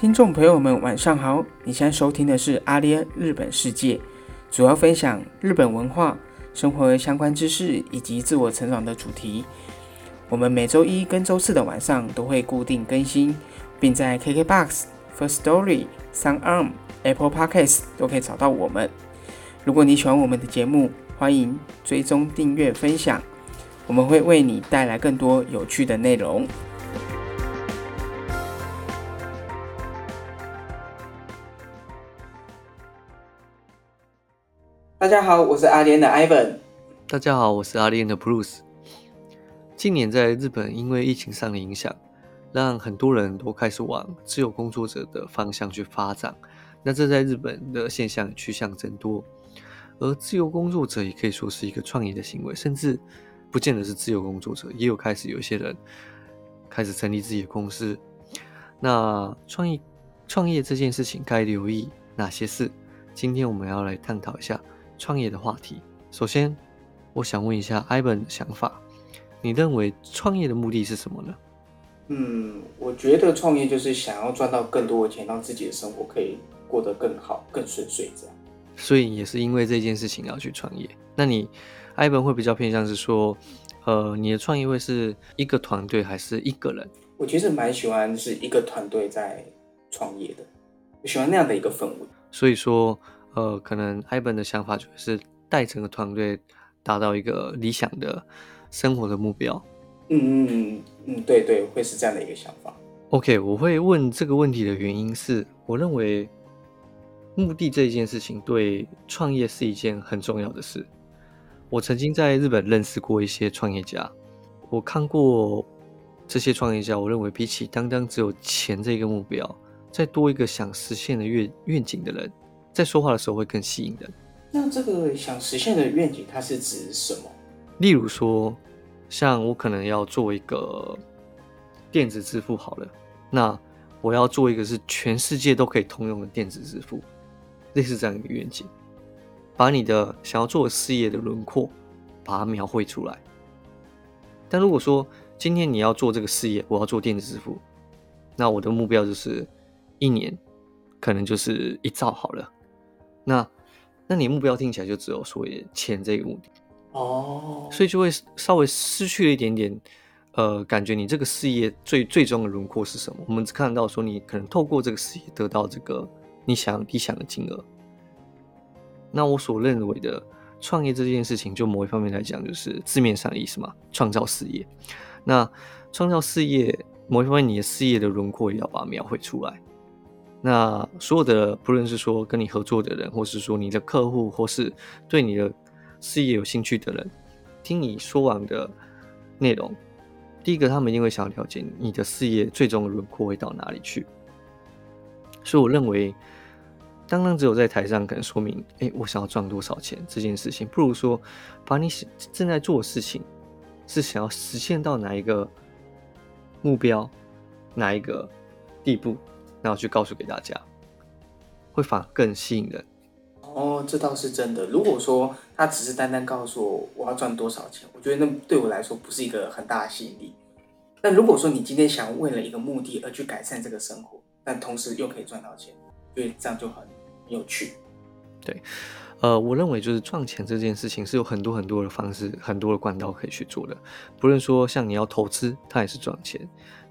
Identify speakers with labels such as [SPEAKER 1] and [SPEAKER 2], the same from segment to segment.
[SPEAKER 1] 听众朋友们，晚上好！你现在收听的是阿联日本世界，主要分享日本文化、生活相关知识以及自我成长的主题。我们每周一跟周四的晚上都会固定更新，并在 KKBOX、First Story、SoundArm、Apple Podcasts 都可以找到我们。如果你喜欢我们的节目，欢迎追踪、订阅、分享，我们会为你带来更多有趣的内容。大家好，我是阿联的 Ivan。
[SPEAKER 2] 大家好，我是阿联的 Bruce。近年在日本，因为疫情上的影响，让很多人都开始往自由工作者的方向去发展。那这在日本的现象趋向增多，而自由工作者也可以说是一个创业的行为，甚至不见得是自由工作者，也有开始有一些人开始成立自己的公司。那创业创业这件事情该留意哪些事？今天我们要来探讨一下。创业的话题，首先，我想问一下 Ivan 的想法，你认为创业的目的是什么呢？
[SPEAKER 1] 嗯，我觉得创业就是想要赚到更多的钱，让自己的生活可以过得更好、更顺遂，这样。
[SPEAKER 2] 所以也是因为这件事情要去创业。那你 Ivan 会比较偏向是说，呃，你的创业会是一个团队还是一个人？
[SPEAKER 1] 我其实蛮喜欢是一个团队在创业的，我喜欢那样的一个氛围。
[SPEAKER 2] 所以说。呃，可能 Ivan 的想法就是带整个团队达到一个理想的生活的目标。
[SPEAKER 1] 嗯嗯嗯，对对，会是这样的一个想法。
[SPEAKER 2] OK，我会问这个问题的原因是，我认为目的这一件事情对创业是一件很重要的事。我曾经在日本认识过一些创业家，我看过这些创业家，我认为比起单单只有钱这个目标，再多一个想实现的愿愿景的人。在说话的时候会更吸引人。
[SPEAKER 1] 那这个想实现的愿景，它是指什么？
[SPEAKER 2] 例如说，像我可能要做一个电子支付好了，那我要做一个是全世界都可以通用的电子支付，类似这样一个愿景，把你的想要做的事业的轮廓把它描绘出来。但如果说今天你要做这个事业，我要做电子支付，那我的目标就是一年，可能就是一兆好了。那，那你目标听起来就只有所谓钱这个目的
[SPEAKER 1] 哦，
[SPEAKER 2] 所以就会稍微失去了一点点，呃，感觉你这个事业最最终的轮廓是什么？我们只看到说你可能透过这个事业得到这个你想理想的金额。那我所认为的创业这件事情，就某一方面来讲，就是字面上的意思嘛，创造事业。那创造事业，某一方面你的事业的轮廓也要把它描绘出来。那所有的，不论是说跟你合作的人，或是说你的客户，或是对你的事业有兴趣的人，听你说完的内容，第一个，他们一定会想要了解你的事业最终的轮廓会到哪里去。所以，我认为，当然只有在台上可能说明，哎，我想要赚多少钱这件事情，不如说，把你正在做的事情是想要实现到哪一个目标，哪一个地步。然后去告诉给大家，会反而更吸引人。
[SPEAKER 1] 哦，这倒是真的。如果说他只是单单告诉我我要赚多少钱，我觉得那对我来说不是一个很大的吸引力。但如果说你今天想为了一个目的而去改善这个生活，但同时又可以赚到钱，所以这样就很有趣。
[SPEAKER 2] 对，呃，我认为就是赚钱这件事情是有很多很多的方式、很多的管道可以去做的。不论说像你要投资，它也是赚钱；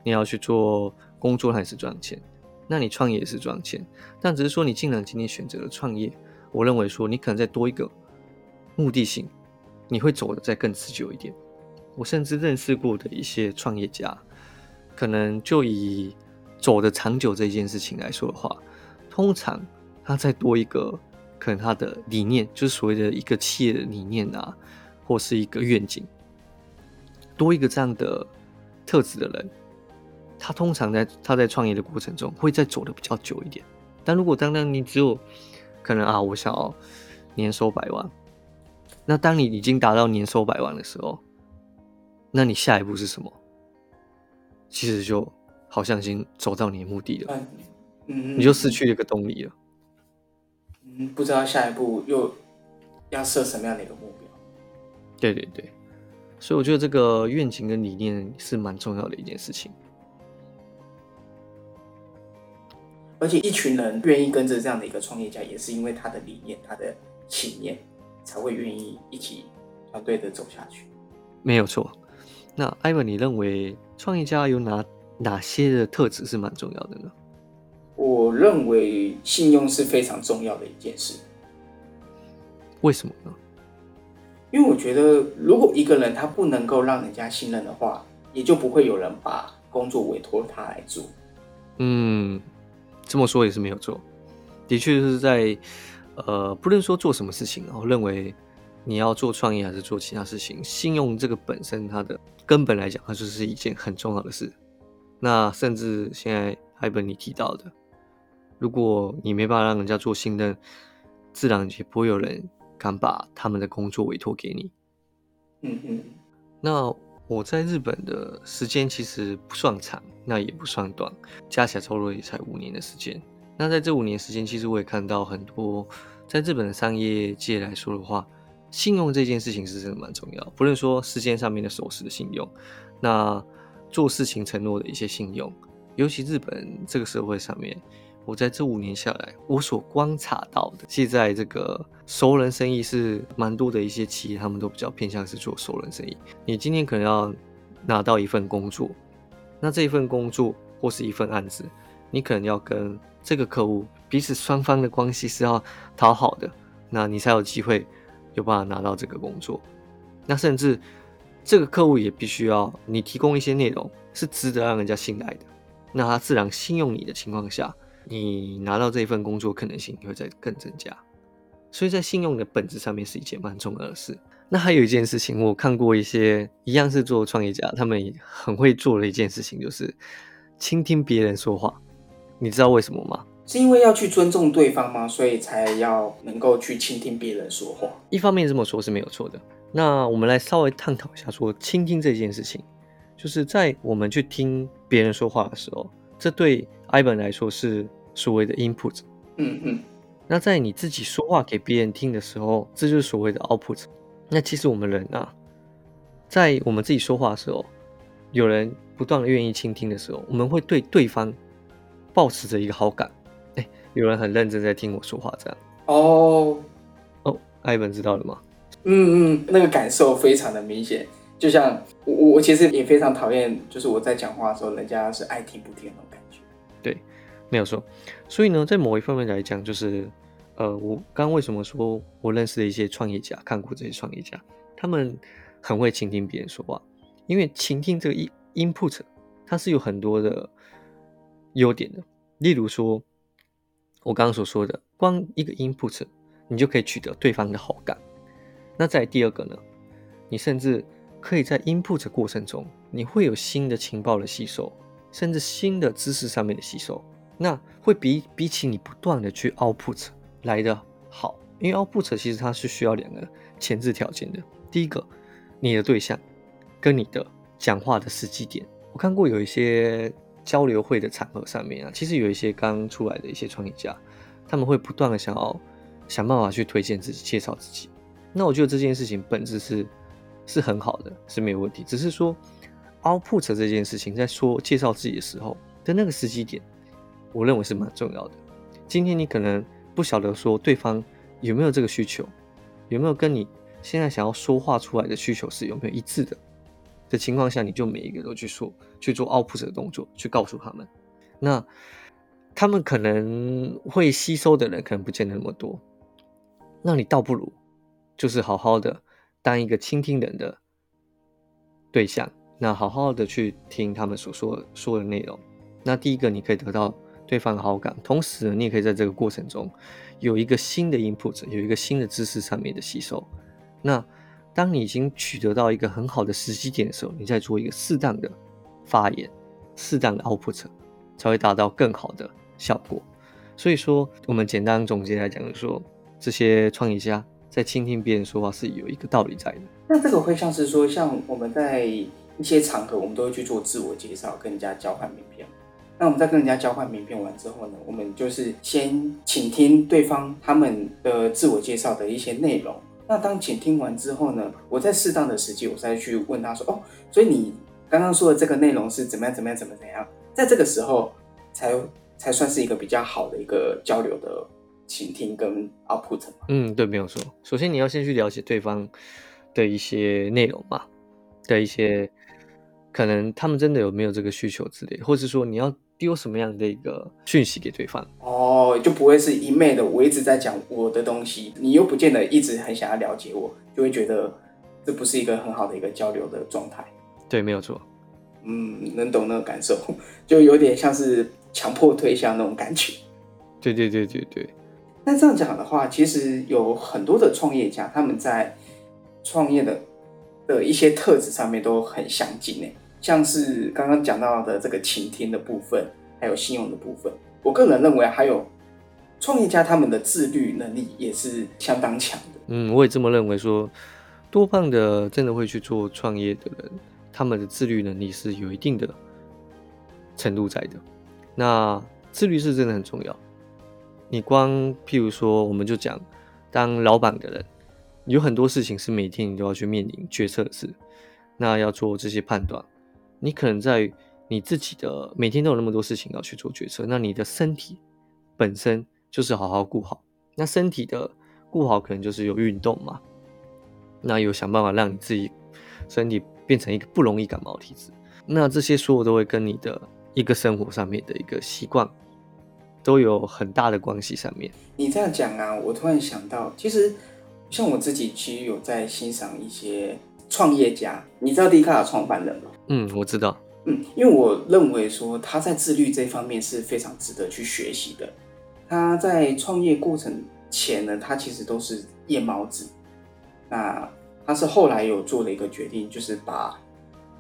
[SPEAKER 2] 你要去做工作，它也是赚钱。那你创业也是赚钱，但只是说你既然今天选择了创业，我认为说你可能再多一个目的性，你会走的再更持久一点。我甚至认识过的一些创业家，可能就以走的长久这件事情来说的话，通常他再多一个可能他的理念，就是所谓的一个企业的理念啊，或是一个愿景，多一个这样的特质的人。他通常在他在创业的过程中会再走的比较久一点，但如果当当你只有可能啊，我想要年收百万，那当你已经达到年收百万的时候，那你下一步是什么？其实就好像已经走到你的目的了，嗯，你就失去了一个动力了，
[SPEAKER 1] 嗯，不知道下一步又要设什么样的一个目标？
[SPEAKER 2] 对对对，所以我觉得这个愿景跟理念是蛮重要的一件事情。
[SPEAKER 1] 而且一群人愿意跟着这样的一个创业家，也是因为他的理念、他的信念，才会愿意一起团队的走下去。
[SPEAKER 2] 没有错。那艾文，你认为创业家有哪哪些的特质是蛮重要的呢？
[SPEAKER 1] 我认为信用是非常重要的一件事。
[SPEAKER 2] 为什么呢？
[SPEAKER 1] 因为我觉得，如果一个人他不能够让人家信任的话，也就不会有人把工作委托他来做。
[SPEAKER 2] 嗯，这么说也是没有错。的确是在呃，不论说做什么事情，我认为你要做创业还是做其他事情，信用这个本身它的根本来讲，它就是一件很重要的事。那甚至现在艾本你提到的。如果你没办法让人家做信任，自然也不会有人敢把他们的工作委托给你。
[SPEAKER 1] 嗯嗯。
[SPEAKER 2] 那我在日本的时间其实不算长，那也不算短，加起来差不多也才五年的时间。那在这五年时间，其实我也看到很多，在日本的商业界来说的话，信用这件事情是真的蛮重要。不论说时间上面的守时的信用，那做事情承诺的一些信用，尤其日本这个社会上面。我在这五年下来，我所观察到的，现在这个熟人生意是蛮多的一些企业，他们都比较偏向是做熟人生意。你今天可能要拿到一份工作，那这一份工作或是一份案子，你可能要跟这个客户彼此双方的关系是要讨好的，那你才有机会有办法拿到这个工作。那甚至这个客户也必须要你提供一些内容是值得让人家信赖的，那他自然信用你的情况下。你拿到这一份工作可能性会再更增加，所以在信用的本质上面是一件蛮重要的事。那还有一件事情，我看过一些一样是做创业家，他们很会做的一件事情就是倾听别人说话。你知道为什么吗？
[SPEAKER 1] 是因为要去尊重对方吗？所以才要能够去倾听别人说话。
[SPEAKER 2] 一方面这么说是没有错的。那我们来稍微探讨一下，说倾听这件事情，就是在我们去听别人说话的时候，这对艾本来说是。所谓的 input，
[SPEAKER 1] 嗯嗯，
[SPEAKER 2] 那在你自己说话给别人听的时候，这就是所谓的 output。那其实我们人啊，在我们自己说话的时候，有人不断的愿意倾听的时候，我们会对对方保持着一个好感。哎，有人很认真在听我说话，这样。
[SPEAKER 1] 哦
[SPEAKER 2] 哦，艾文知道了吗？
[SPEAKER 1] 嗯嗯，那个感受非常的明显。就像我我其实也非常讨厌，就是我在讲话的时候，人家是爱听不听那种感觉。
[SPEAKER 2] 对。没有错，所以呢，在某一方面来讲，就是，呃，我刚为什么说我认识的一些创业家，看过这些创业家，他们很会倾听别人说话，因为倾听这个 in input，它是有很多的优点的。例如说，我刚刚所说的，光一个 input，你就可以取得对方的好感。那在第二个呢，你甚至可以在 input 过程中，你会有新的情报的吸收，甚至新的知识上面的吸收。那会比比起你不断的去 output 来的好，因为 output 其实它是需要两个前置条件的。第一个，你的对象跟你的讲话的时机点。我看过有一些交流会的场合上面啊，其实有一些刚出来的一些创业家，他们会不断的想要想办法去推荐自己、介绍自己。那我觉得这件事情本质是是很好的，是没有问题。只是说 output 这件事情，在说介绍自己的时候的那个时机点。我认为是蛮重要的。今天你可能不晓得说对方有没有这个需求，有没有跟你现在想要说话出来的需求是有没有一致的的情况下，你就每一个都去说去做 output 的动作，去告诉他们。那他们可能会吸收的人可能不见得那么多，那你倒不如就是好好的当一个倾听人的对象，那好好的去听他们所说说的内容。那第一个你可以得到。对方的好感，同时你也可以在这个过程中有一个新的 input，有一个新的知识上面的吸收。那当你已经取得到一个很好的时机点的时候，你再做一个适当的发言，适当的 output，才会达到更好的效果。所以说，我们简单总结来讲，就是说这些创业家在倾听别人说话是有一个道理在的。
[SPEAKER 1] 那这个会像是说，像我们在一些场合，我们都会去做自我介绍，跟人家交换名片。那我们在跟人家交换名片完之后呢，我们就是先倾听对方他们的自我介绍的一些内容。那当倾听完之后呢，我在适当的时机，我再去问他说：“哦，所以你刚刚说的这个内容是怎么样？怎么样？怎么怎样？”在这个时候才才算是一个比较好的一个交流的倾听跟 output。
[SPEAKER 2] 嗯，对，没有错。首先你要先去了解对方的一些内容嘛，的一些可能他们真的有没有这个需求之类，或者说你要丢什么样的一个讯息给对方。
[SPEAKER 1] 哦，就不会是一昧的我一直在讲我的东西，你又不见得一直很想要了解我，就会觉得这不是一个很好的一个交流的状态。
[SPEAKER 2] 对，没有错。
[SPEAKER 1] 嗯，能懂那个感受，就有点像是强迫推销那种感觉。
[SPEAKER 2] 对对对对对。
[SPEAKER 1] 那这样讲的话，其实有很多的创业家，他们在创业的的一些特质上面都很相近诶，像是刚刚讲到的这个倾听的部分，还有信用的部分。我个人认为，还有创业家他们的自律能力也是相当强的。
[SPEAKER 2] 嗯，我也这么认为，说多半的真的会去做创业的人。他们的自律能力是有一定的程度在的，那自律是真的很重要。你光譬如说，我们就讲当老板的人，有很多事情是每天你都要去面临决策的事，那要做这些判断。你可能在你自己的每天都有那么多事情要去做决策，那你的身体本身就是好好顾好。那身体的顾好，可能就是有运动嘛，那有想办法让你自己身体。变成一个不容易感冒体质，那这些所有都会跟你的一个生活上面的一个习惯都有很大的关系。上面
[SPEAKER 1] 你这样讲啊，我突然想到，其实像我自己其实有在欣赏一些创业家，你知道迪卡的创办人吗？
[SPEAKER 2] 嗯，我知道。
[SPEAKER 1] 嗯，因为我认为说他在自律这方面是非常值得去学习的。他在创业过程前呢，他其实都是夜猫子。那他是后来有做了一个决定，就是把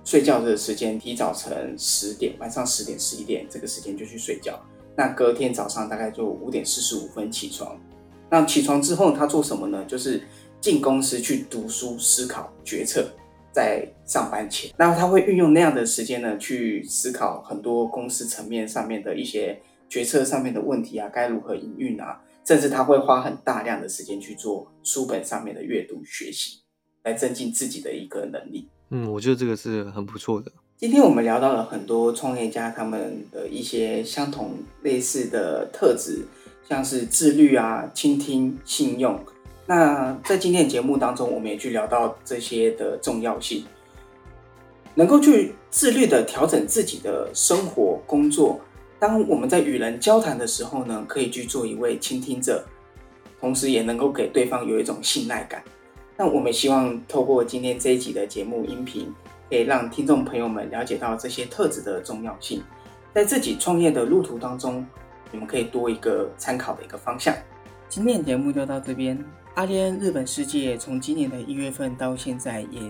[SPEAKER 1] 睡觉的时间提早成十点，晚上十点、十一点这个时间就去睡觉。那隔天早上大概就五点四十五分起床。那起床之后他做什么呢？就是进公司去读书、思考、决策，在上班前，那他会运用那样的时间呢，去思考很多公司层面上面的一些决策上面的问题啊，该如何营运啊，甚至他会花很大量的时间去做书本上面的阅读学习。来增进自己的一个能力。
[SPEAKER 2] 嗯，我觉得这个是很不错的。
[SPEAKER 1] 今天我们聊到了很多创业家他们的一些相同类似的特质，像是自律啊、倾听、信用。那在今天的节目当中，我们也去聊到这些的重要性，能够去自律的调整自己的生活、工作。当我们在与人交谈的时候呢，可以去做一位倾听者，同时也能够给对方有一种信赖感。那我们希望透过今天这一集的节目音频，可以让听众朋友们了解到这些特质的重要性，在自己创业的路途当中，你们可以多一个参考的一个方向。今天节目就到这边。阿联日本世界从今年的一月份到现在也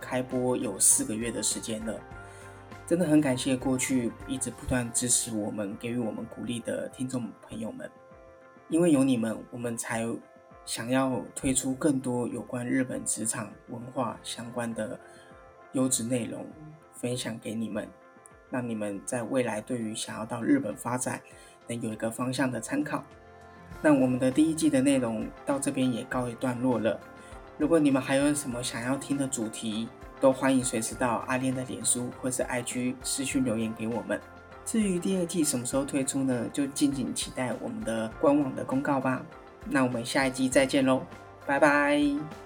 [SPEAKER 1] 开播有四个月的时间了，真的很感谢过去一直不断支持我们、给予我们鼓励的听众朋友们，因为有你们，我们才。想要推出更多有关日本职场文化相关的优质内容，分享给你们，让你们在未来对于想要到日本发展能有一个方向的参考。那我们的第一季的内容到这边也告一段落了。如果你们还有什么想要听的主题，都欢迎随时到阿莲的脸书或是 IG 私讯留言给我们。至于第二季什么时候推出呢？就敬请期待我们的官网的公告吧。那我们下一季再见喽，拜拜。